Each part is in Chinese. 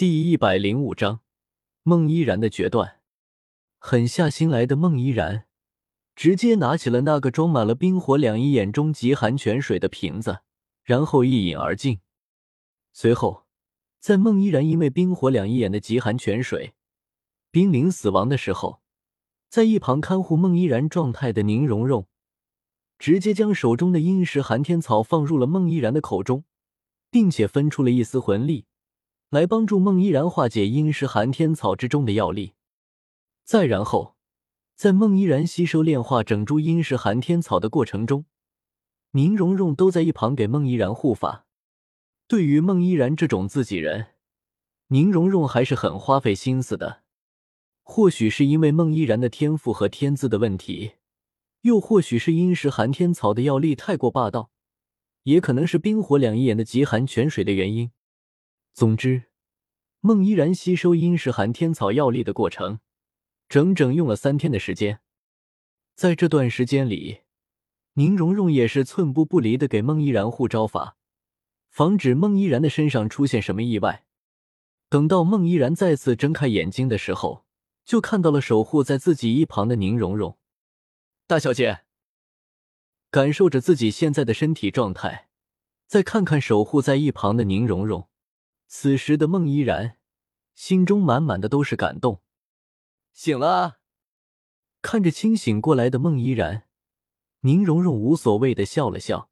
第一百零五章，孟依然的决断。狠下心来的孟依然，直接拿起了那个装满了冰火两仪眼中极寒泉水的瓶子，然后一饮而尽。随后，在孟依然因为冰火两仪眼的极寒泉水濒临死亡的时候，在一旁看护孟依然状态的宁荣荣，直接将手中的阴石寒天草放入了孟依然的口中，并且分出了一丝魂力。来帮助孟依然化解阴石寒天草之中的药力，再然后，在孟依然吸收炼化整株阴石寒天草的过程中，宁荣荣都在一旁给孟依然护法。对于孟依然这种自己人，宁荣荣还是很花费心思的。或许是因为孟依然的天赋和天资的问题，又或许是阴石寒天草的药力太过霸道，也可能是冰火两仪眼的极寒泉水的原因。总之，孟依然吸收阴石寒天草药力的过程，整整用了三天的时间。在这段时间里，宁荣荣也是寸步不离的给孟依然护招法，防止孟依然的身上出现什么意外。等到孟依然再次睁开眼睛的时候，就看到了守护在自己一旁的宁荣荣。大小姐，感受着自己现在的身体状态，再看看守护在一旁的宁荣荣。此时的孟依然心中满满的都是感动。醒了啊！看着清醒过来的孟依然，宁荣荣无所谓的笑了笑：“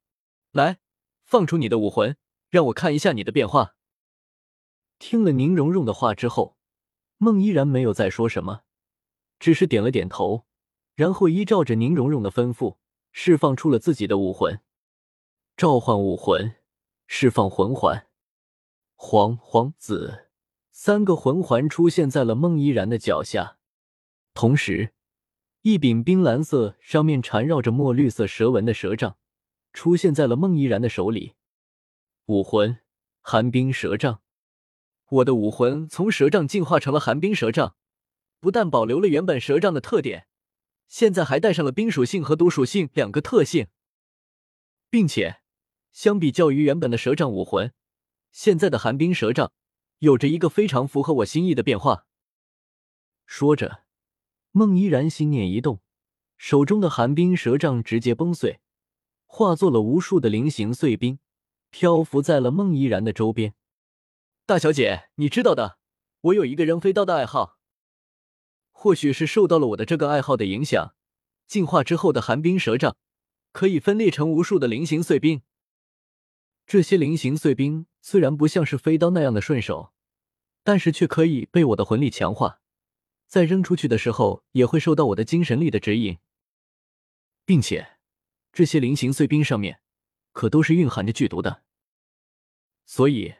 来，放出你的武魂，让我看一下你的变化。”听了宁荣荣的话之后，孟依然没有再说什么，只是点了点头，然后依照着宁荣荣的吩咐，释放出了自己的武魂，召唤武魂，释放魂环。黄、黄、紫三个魂环出现在了孟依然的脚下，同时，一柄冰蓝色、上面缠绕着墨绿色蛇纹的蛇杖出现在了孟依然的手里。武魂寒冰蛇杖，我的武魂从蛇杖进化成了寒冰蛇杖，不但保留了原本蛇杖的特点，现在还带上了冰属性和毒属性两个特性，并且相比较于原本的蛇杖武魂。现在的寒冰蛇杖有着一个非常符合我心意的变化。说着，孟依然心念一动，手中的寒冰蛇杖直接崩碎，化作了无数的菱形碎冰，漂浮在了孟依然的周边。大小姐，你知道的，我有一个扔飞刀的爱好。或许是受到了我的这个爱好的影响，进化之后的寒冰蛇杖可以分裂成无数的菱形碎冰。这些菱形碎冰虽然不像是飞刀那样的顺手，但是却可以被我的魂力强化，在扔出去的时候也会受到我的精神力的指引，并且这些菱形碎冰上面可都是蕴含着剧毒的，所以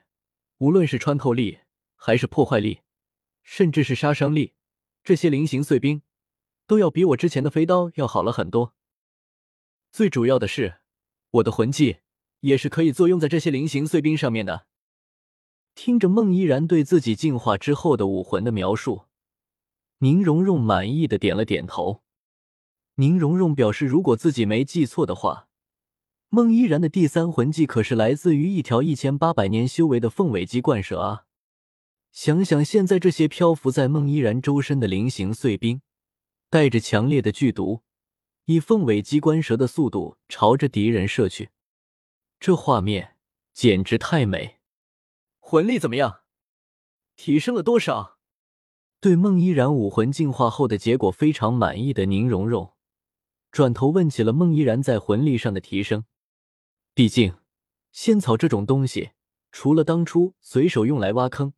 无论是穿透力，还是破坏力，甚至是杀伤力，这些菱形碎冰都要比我之前的飞刀要好了很多。最主要的是，我的魂技。也是可以作用在这些菱形碎冰上面的。听着孟依然对自己进化之后的武魂的描述，宁荣荣满意的点了点头。宁荣荣表示，如果自己没记错的话，孟依然的第三魂技可是来自于一条一千八百年修为的凤尾鸡冠蛇啊！想想现在这些漂浮在孟依然周身的菱形碎冰，带着强烈的剧毒，以凤尾鸡冠蛇的速度朝着敌人射去。这画面简直太美，魂力怎么样？提升了多少？对孟依然武魂进化后的结果非常满意的宁荣荣，转头问起了孟依然在魂力上的提升。毕竟仙草这种东西，除了当初随手用来挖坑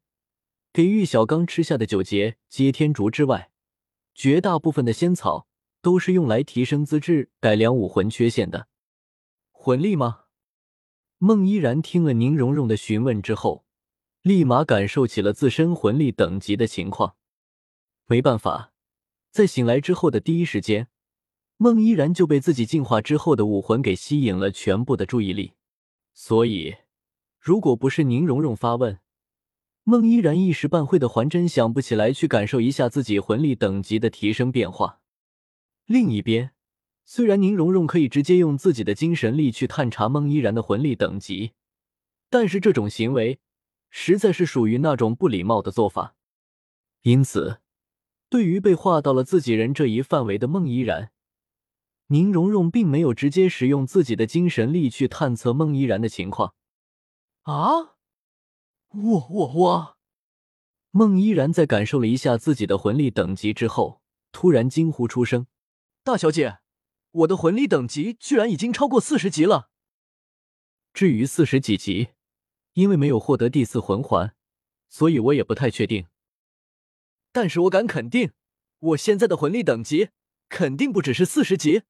给玉小刚吃下的九节接天竹之外，绝大部分的仙草都是用来提升资质、改良武魂缺陷的。魂力吗？孟依然听了宁荣荣的询问之后，立马感受起了自身魂力等级的情况。没办法，在醒来之后的第一时间，孟依然就被自己进化之后的武魂给吸引了全部的注意力。所以，如果不是宁荣荣发问，孟依然一时半会的还真想不起来去感受一下自己魂力等级的提升变化。另一边。虽然宁荣荣可以直接用自己的精神力去探查孟依然的魂力等级，但是这种行为实在是属于那种不礼貌的做法。因此，对于被划到了自己人这一范围的孟依然，宁荣荣并没有直接使用自己的精神力去探测孟依然的情况。啊！我我我！孟依然在感受了一下自己的魂力等级之后，突然惊呼出声：“大小姐，我的魂力等级居然已经超过四十级了！至于四十几级，因为没有获得第四魂环，所以我也不太确定。但是我敢肯定，我现在的魂力等级肯定不只是四十级。”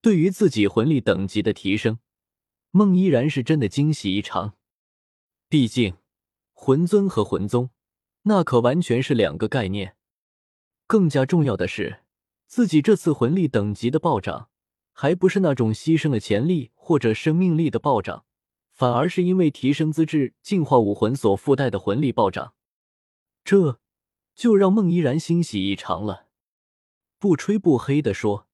对于自己魂力等级的提升，孟依然是真的惊喜异常。毕竟，魂尊和魂宗。那可完全是两个概念。更加重要的是，自己这次魂力等级的暴涨，还不是那种牺牲了潜力或者生命力的暴涨，反而是因为提升资质、进化武魂所附带的魂力暴涨。这就让孟依然欣喜异常了。不吹不黑的说，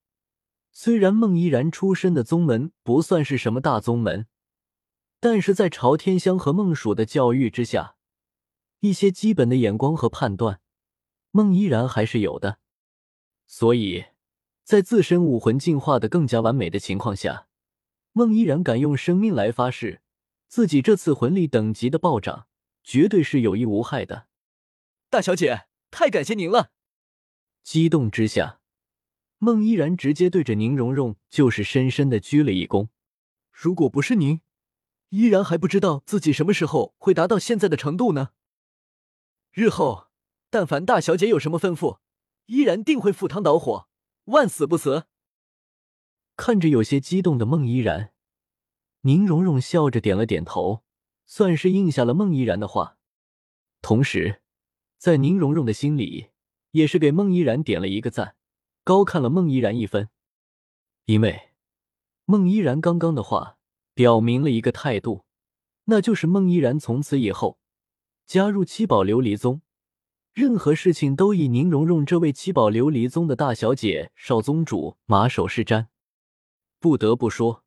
虽然孟依然出身的宗门不算是什么大宗门，但是在朝天香和孟蜀的教育之下。一些基本的眼光和判断，孟依然还是有的。所以，在自身武魂进化的更加完美的情况下，孟依然敢用生命来发誓，自己这次魂力等级的暴涨绝对是有益无害的。大小姐，太感谢您了！激动之下，孟依然直接对着宁荣荣就是深深的鞠了一躬。如果不是您，依然还不知道自己什么时候会达到现在的程度呢。日后，但凡大小姐有什么吩咐，依然定会赴汤蹈火，万死不辞。看着有些激动的孟依然，宁荣荣笑着点了点头，算是应下了孟依然的话。同时，在宁荣荣的心里，也是给孟依然点了一个赞，高看了孟依然一分。因为孟依然刚刚的话，表明了一个态度，那就是孟依然从此以后。加入七宝琉璃宗，任何事情都以宁荣荣这位七宝琉璃宗的大小姐、少宗主马首是瞻。不得不说，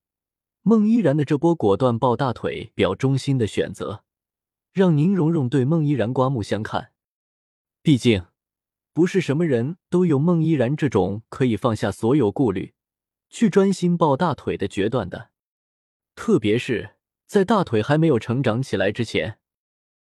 孟依然的这波果断抱大腿、表忠心的选择，让宁荣荣对孟依然刮目相看。毕竟，不是什么人都有孟依然这种可以放下所有顾虑，去专心抱大腿的决断的。特别是在大腿还没有成长起来之前。